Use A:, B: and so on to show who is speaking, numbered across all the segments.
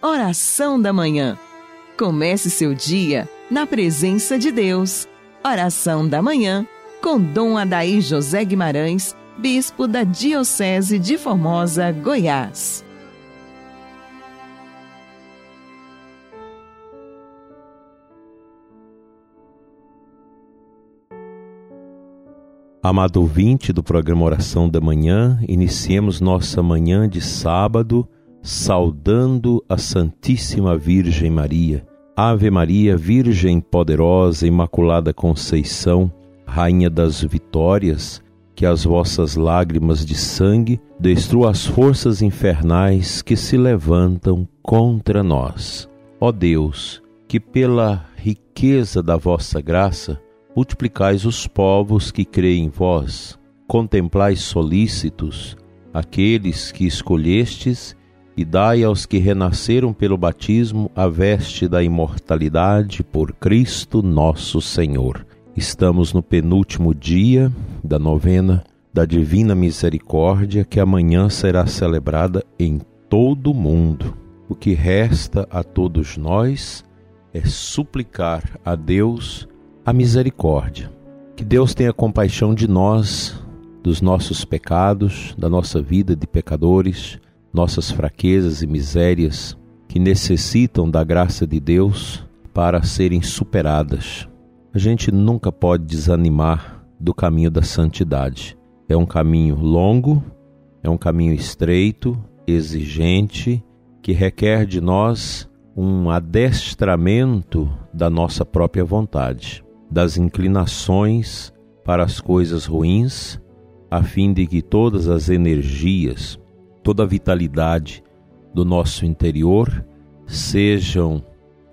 A: Oração da Manhã. Comece seu dia na presença de Deus. Oração da Manhã com Dom Adaí José Guimarães, Bispo da Diocese de Formosa, Goiás.
B: Amado ouvinte do programa Oração da Manhã, iniciemos nossa manhã de sábado saudando a Santíssima Virgem Maria. Ave Maria, Virgem poderosa, Imaculada Conceição, Rainha das Vitórias, que as vossas lágrimas de sangue destruam as forças infernais que se levantam contra nós. Ó Deus, que pela riqueza da vossa graça multiplicais os povos que creem em vós, contemplais solícitos aqueles que escolhestes e dai aos que renasceram pelo batismo a veste da imortalidade por Cristo nosso Senhor. Estamos no penúltimo dia da novena da Divina Misericórdia, que amanhã será celebrada em todo o mundo. O que resta a todos nós é suplicar a Deus a misericórdia. Que Deus tenha compaixão de nós, dos nossos pecados, da nossa vida de pecadores nossas fraquezas e misérias que necessitam da graça de Deus para serem superadas. A gente nunca pode desanimar do caminho da santidade. É um caminho longo, é um caminho estreito, exigente, que requer de nós um adestramento da nossa própria vontade, das inclinações para as coisas ruins, a fim de que todas as energias, toda a vitalidade do nosso interior sejam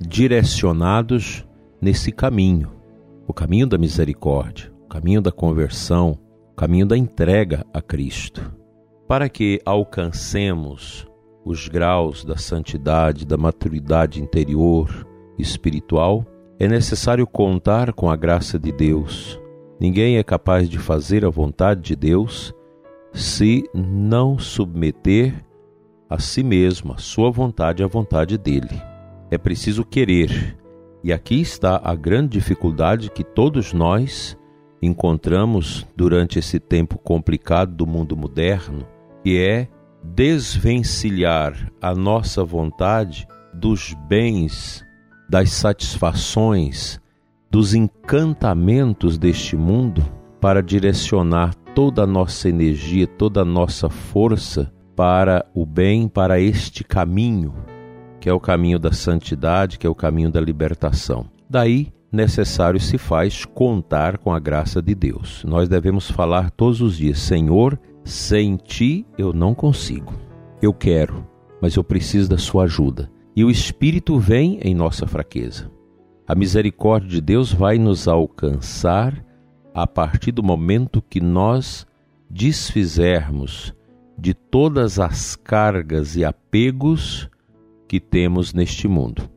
B: direcionados nesse caminho, o caminho da misericórdia, o caminho da conversão, o caminho da entrega a Cristo, para que alcancemos os graus da santidade, da maturidade interior espiritual, é necessário contar com a graça de Deus. Ninguém é capaz de fazer a vontade de Deus se não submeter a si mesmo, a sua vontade à vontade dele. É preciso querer. E aqui está a grande dificuldade que todos nós encontramos durante esse tempo complicado do mundo moderno, que é desvencilhar a nossa vontade dos bens, das satisfações, dos encantamentos deste mundo para direcionar toda a nossa energia, toda a nossa força para o bem, para este caminho, que é o caminho da santidade, que é o caminho da libertação. Daí, necessário se faz contar com a graça de Deus. Nós devemos falar todos os dias: Senhor, sem ti eu não consigo. Eu quero, mas eu preciso da sua ajuda. E o Espírito vem em nossa fraqueza. A misericórdia de Deus vai nos alcançar a partir do momento que nós desfizermos de todas as cargas e apegos que temos neste mundo.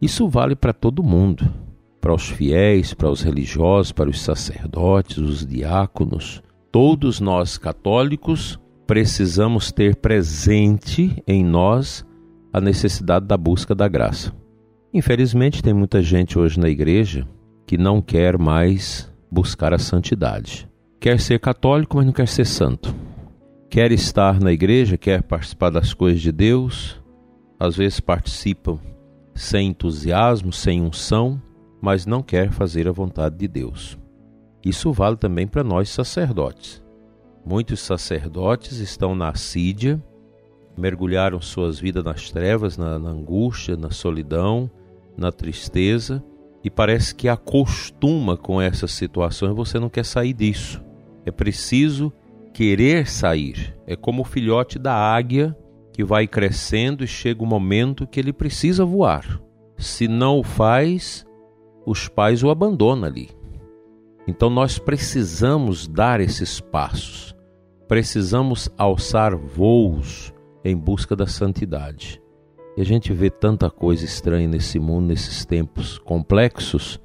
B: Isso vale para todo mundo, para os fiéis, para os religiosos, para os sacerdotes, os diáconos. Todos nós católicos precisamos ter presente em nós a necessidade da busca da graça. Infelizmente, tem muita gente hoje na igreja que não quer mais buscar a santidade. Quer ser católico, mas não quer ser santo. Quer estar na igreja, quer participar das coisas de Deus, às vezes participam sem entusiasmo, sem unção, mas não quer fazer a vontade de Deus. Isso vale também para nós sacerdotes. Muitos sacerdotes estão na assídia, mergulharam suas vidas nas trevas, na, na angústia, na solidão, na tristeza e parece que acostuma com essas situações você não quer sair disso. É preciso querer sair. É como o filhote da águia que vai crescendo e chega o um momento que ele precisa voar. Se não o faz, os pais o abandonam ali. Então nós precisamos dar esses passos. Precisamos alçar voos em busca da santidade. E a gente vê tanta coisa estranha nesse mundo, nesses tempos complexos,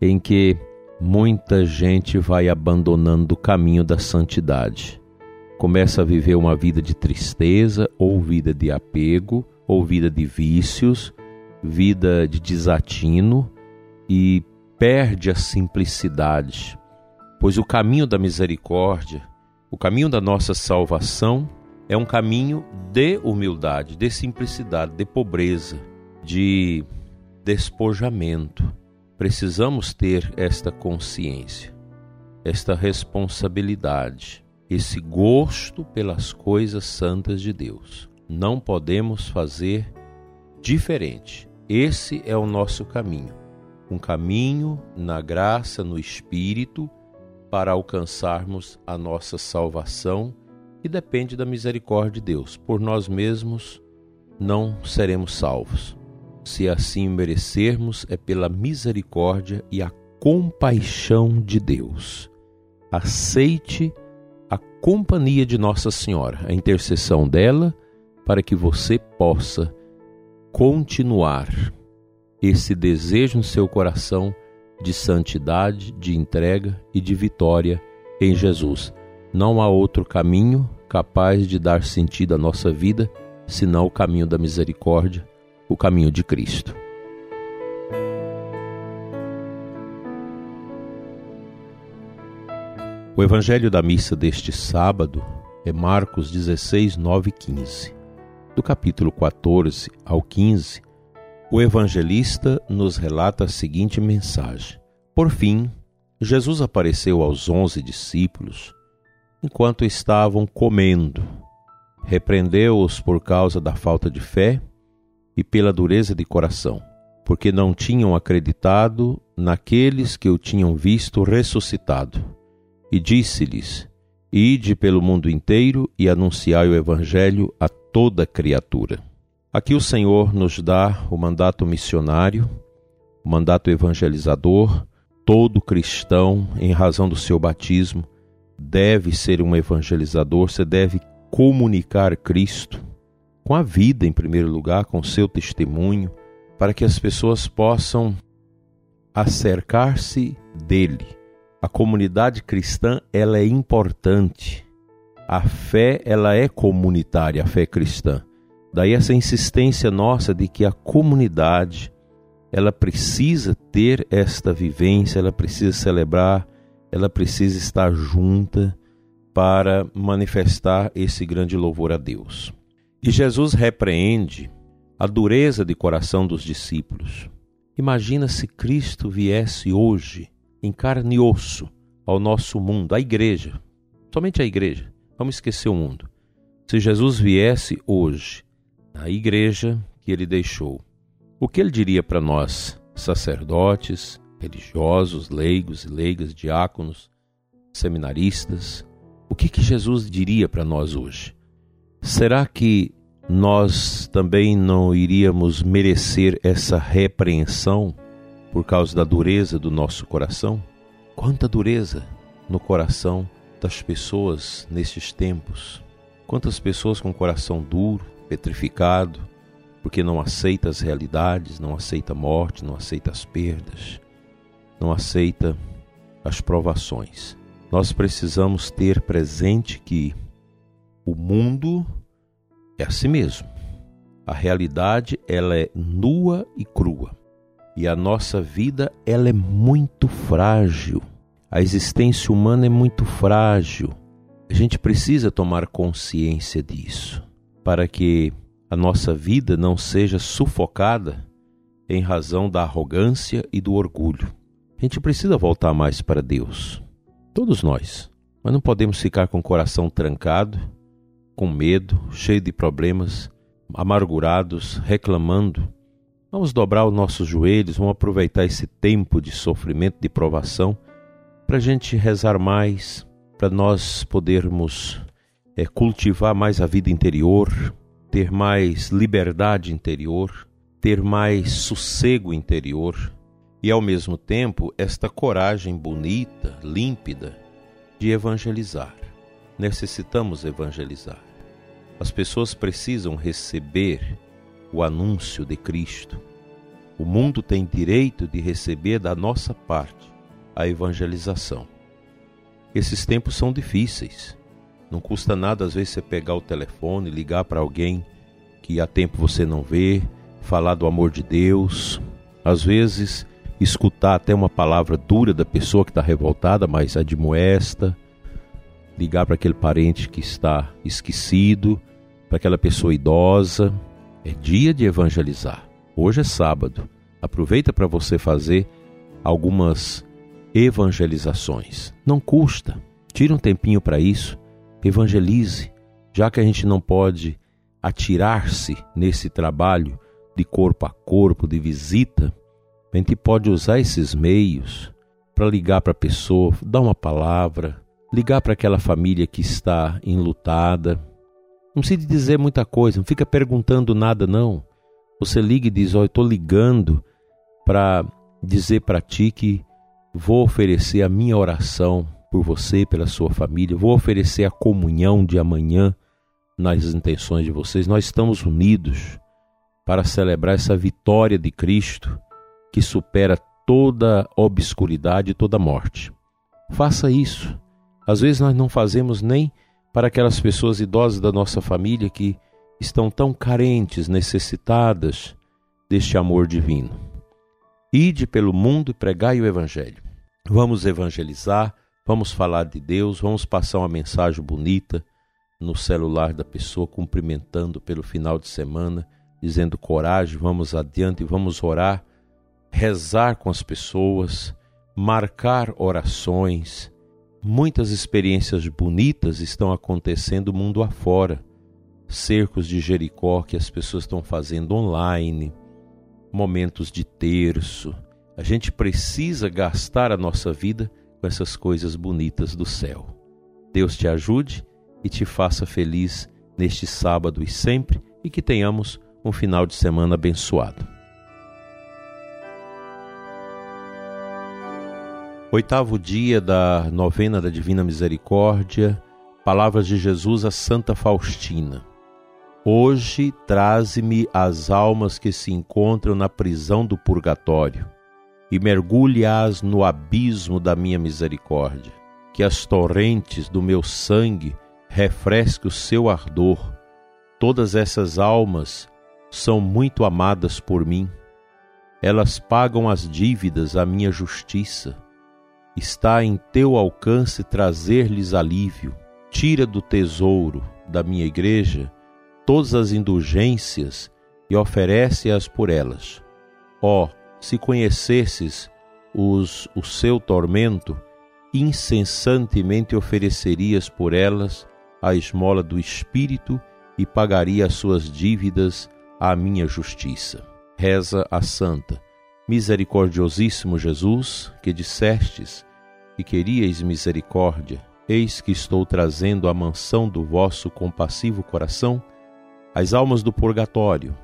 B: em que muita gente vai abandonando o caminho da santidade. Começa a viver uma vida de tristeza, ou vida de apego, ou vida de vícios, vida de desatino e perde a simplicidade, pois o caminho da misericórdia, o caminho da nossa salvação é um caminho de humildade, de simplicidade, de pobreza, de despojamento. Precisamos ter esta consciência, esta responsabilidade, esse gosto pelas coisas santas de Deus. Não podemos fazer diferente. Esse é o nosso caminho. Um caminho na graça, no Espírito, para alcançarmos a nossa salvação e depende da misericórdia de Deus. Por nós mesmos não seremos salvos. Se assim merecermos, é pela misericórdia e a compaixão de Deus. Aceite a companhia de Nossa Senhora, a intercessão dela, para que você possa continuar esse desejo no seu coração de santidade, de entrega e de vitória em Jesus. Não há outro caminho capaz de dar sentido à nossa vida senão o caminho da misericórdia, o caminho de Cristo. O evangelho da missa deste sábado é Marcos 16, 9 e 15. Do capítulo 14 ao 15, o evangelista nos relata a seguinte mensagem: Por fim, Jesus apareceu aos onze discípulos enquanto estavam comendo. Repreendeu-os por causa da falta de fé e pela dureza de coração, porque não tinham acreditado naqueles que o tinham visto ressuscitado. E disse-lhes: Ide pelo mundo inteiro e anunciai o Evangelho a toda criatura. Aqui o Senhor nos dá o mandato missionário, o mandato evangelizador. Todo cristão, em razão do seu batismo, deve ser um evangelizador, você deve comunicar Cristo com a vida, em primeiro lugar, com o seu testemunho, para que as pessoas possam acercar-se dele. A comunidade cristã, ela é importante. A fé, ela é comunitária, a fé cristã. Daí essa insistência nossa de que a comunidade ela precisa ter esta vivência, ela precisa celebrar, ela precisa estar junta para manifestar esse grande louvor a Deus. E Jesus repreende a dureza de coração dos discípulos. Imagina se Cristo viesse hoje em carne e osso ao nosso mundo, à igreja, somente a igreja. Vamos esquecer o mundo. Se Jesus viesse hoje a igreja que ele deixou. O que ele diria para nós, sacerdotes, religiosos, leigos e leigas, diáconos, seminaristas? O que, que Jesus diria para nós hoje? Será que nós também não iríamos merecer essa repreensão por causa da dureza do nosso coração? Quanta dureza no coração das pessoas nestes tempos! Quantas pessoas com coração duro, petrificado, porque não aceita as realidades, não aceita a morte, não aceita as perdas, não aceita as provações. Nós precisamos ter presente que o mundo é assim mesmo. A realidade ela é nua e crua. E a nossa vida ela é muito frágil. A existência humana é muito frágil. A gente precisa tomar consciência disso para que a nossa vida não seja sufocada em razão da arrogância e do orgulho. A gente precisa voltar mais para Deus, todos nós, mas não podemos ficar com o coração trancado, com medo, cheio de problemas, amargurados, reclamando. Vamos dobrar os nossos joelhos, vamos aproveitar esse tempo de sofrimento, de provação, para a gente rezar mais, para nós podermos é cultivar mais a vida interior, ter mais liberdade interior, ter mais sossego interior e, ao mesmo tempo, esta coragem bonita, límpida de evangelizar. Necessitamos evangelizar. As pessoas precisam receber o anúncio de Cristo. O mundo tem direito de receber da nossa parte a evangelização. Esses tempos são difíceis não custa nada, às vezes, você pegar o telefone, ligar para alguém que há tempo você não vê, falar do amor de Deus, às vezes escutar até uma palavra dura da pessoa que está revoltada, mas admoesta, ligar para aquele parente que está esquecido, para aquela pessoa idosa. É dia de evangelizar. Hoje é sábado. Aproveita para você fazer algumas evangelizações. Não custa. Tira um tempinho para isso. Evangelize. Já que a gente não pode atirar-se nesse trabalho de corpo a corpo, de visita, a gente pode usar esses meios para ligar para a pessoa, dar uma palavra, ligar para aquela família que está enlutada. Não precisa dizer muita coisa, não fica perguntando nada, não. Você liga e diz: oh, eu estou ligando para dizer para ti que vou oferecer a minha oração por você, pela sua família, vou oferecer a comunhão de amanhã nas intenções de vocês. Nós estamos unidos para celebrar essa vitória de Cristo que supera toda obscuridade e toda morte. Faça isso. Às vezes nós não fazemos nem para aquelas pessoas idosas da nossa família que estão tão carentes, necessitadas deste amor divino. Ide pelo mundo e pregai o Evangelho. Vamos evangelizar, vamos falar de Deus, vamos passar uma mensagem bonita no celular da pessoa, cumprimentando pelo final de semana, dizendo coragem, vamos adiante, vamos orar, rezar com as pessoas, marcar orações, Muitas experiências bonitas estão acontecendo mundo afora. Cercos de Jericó que as pessoas estão fazendo online, momentos de terço. A gente precisa gastar a nossa vida com essas coisas bonitas do céu. Deus te ajude e te faça feliz neste sábado e sempre, e que tenhamos um final de semana abençoado. Oitavo dia da novena da Divina Misericórdia, palavras de Jesus a Santa Faustina. Hoje traze-me as almas que se encontram na prisão do purgatório e mergulhe-as no abismo da minha misericórdia. Que as torrentes do meu sangue refresquem o seu ardor. Todas essas almas são muito amadas por mim. Elas pagam as dívidas à minha justiça Está em teu alcance trazer-lhes alívio. Tira do tesouro da minha igreja todas as indulgências e oferece-as por elas. Ó, oh, se conhecesses os, o seu tormento, incessantemente oferecerias por elas a esmola do Espírito e pagaria as suas dívidas à minha justiça. Reza a Santa Misericordiosíssimo Jesus, que dissestes que queríeis misericórdia, eis que estou trazendo à mansão do vosso compassivo coração as almas do purgatório,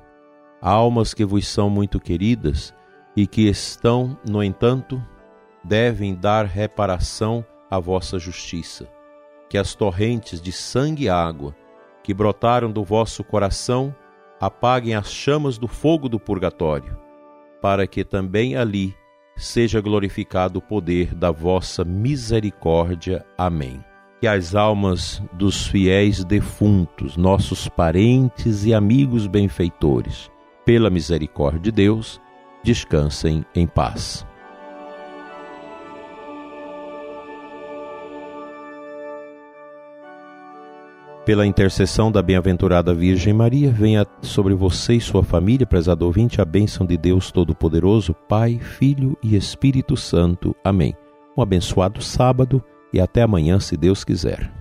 B: almas que vos são muito queridas e que estão, no entanto, devem dar reparação à vossa justiça. Que as torrentes de sangue e água que brotaram do vosso coração apaguem as chamas do fogo do purgatório para que também ali seja glorificado o poder da vossa misericórdia. Amém. Que as almas dos fiéis defuntos, nossos parentes e amigos benfeitores, pela misericórdia de Deus, descansem em paz. Pela intercessão da bem-aventurada Virgem Maria, venha sobre você e sua família, prezado ouvinte, a bênção de Deus Todo-Poderoso, Pai, Filho e Espírito Santo. Amém. Um abençoado sábado e até amanhã, se Deus quiser.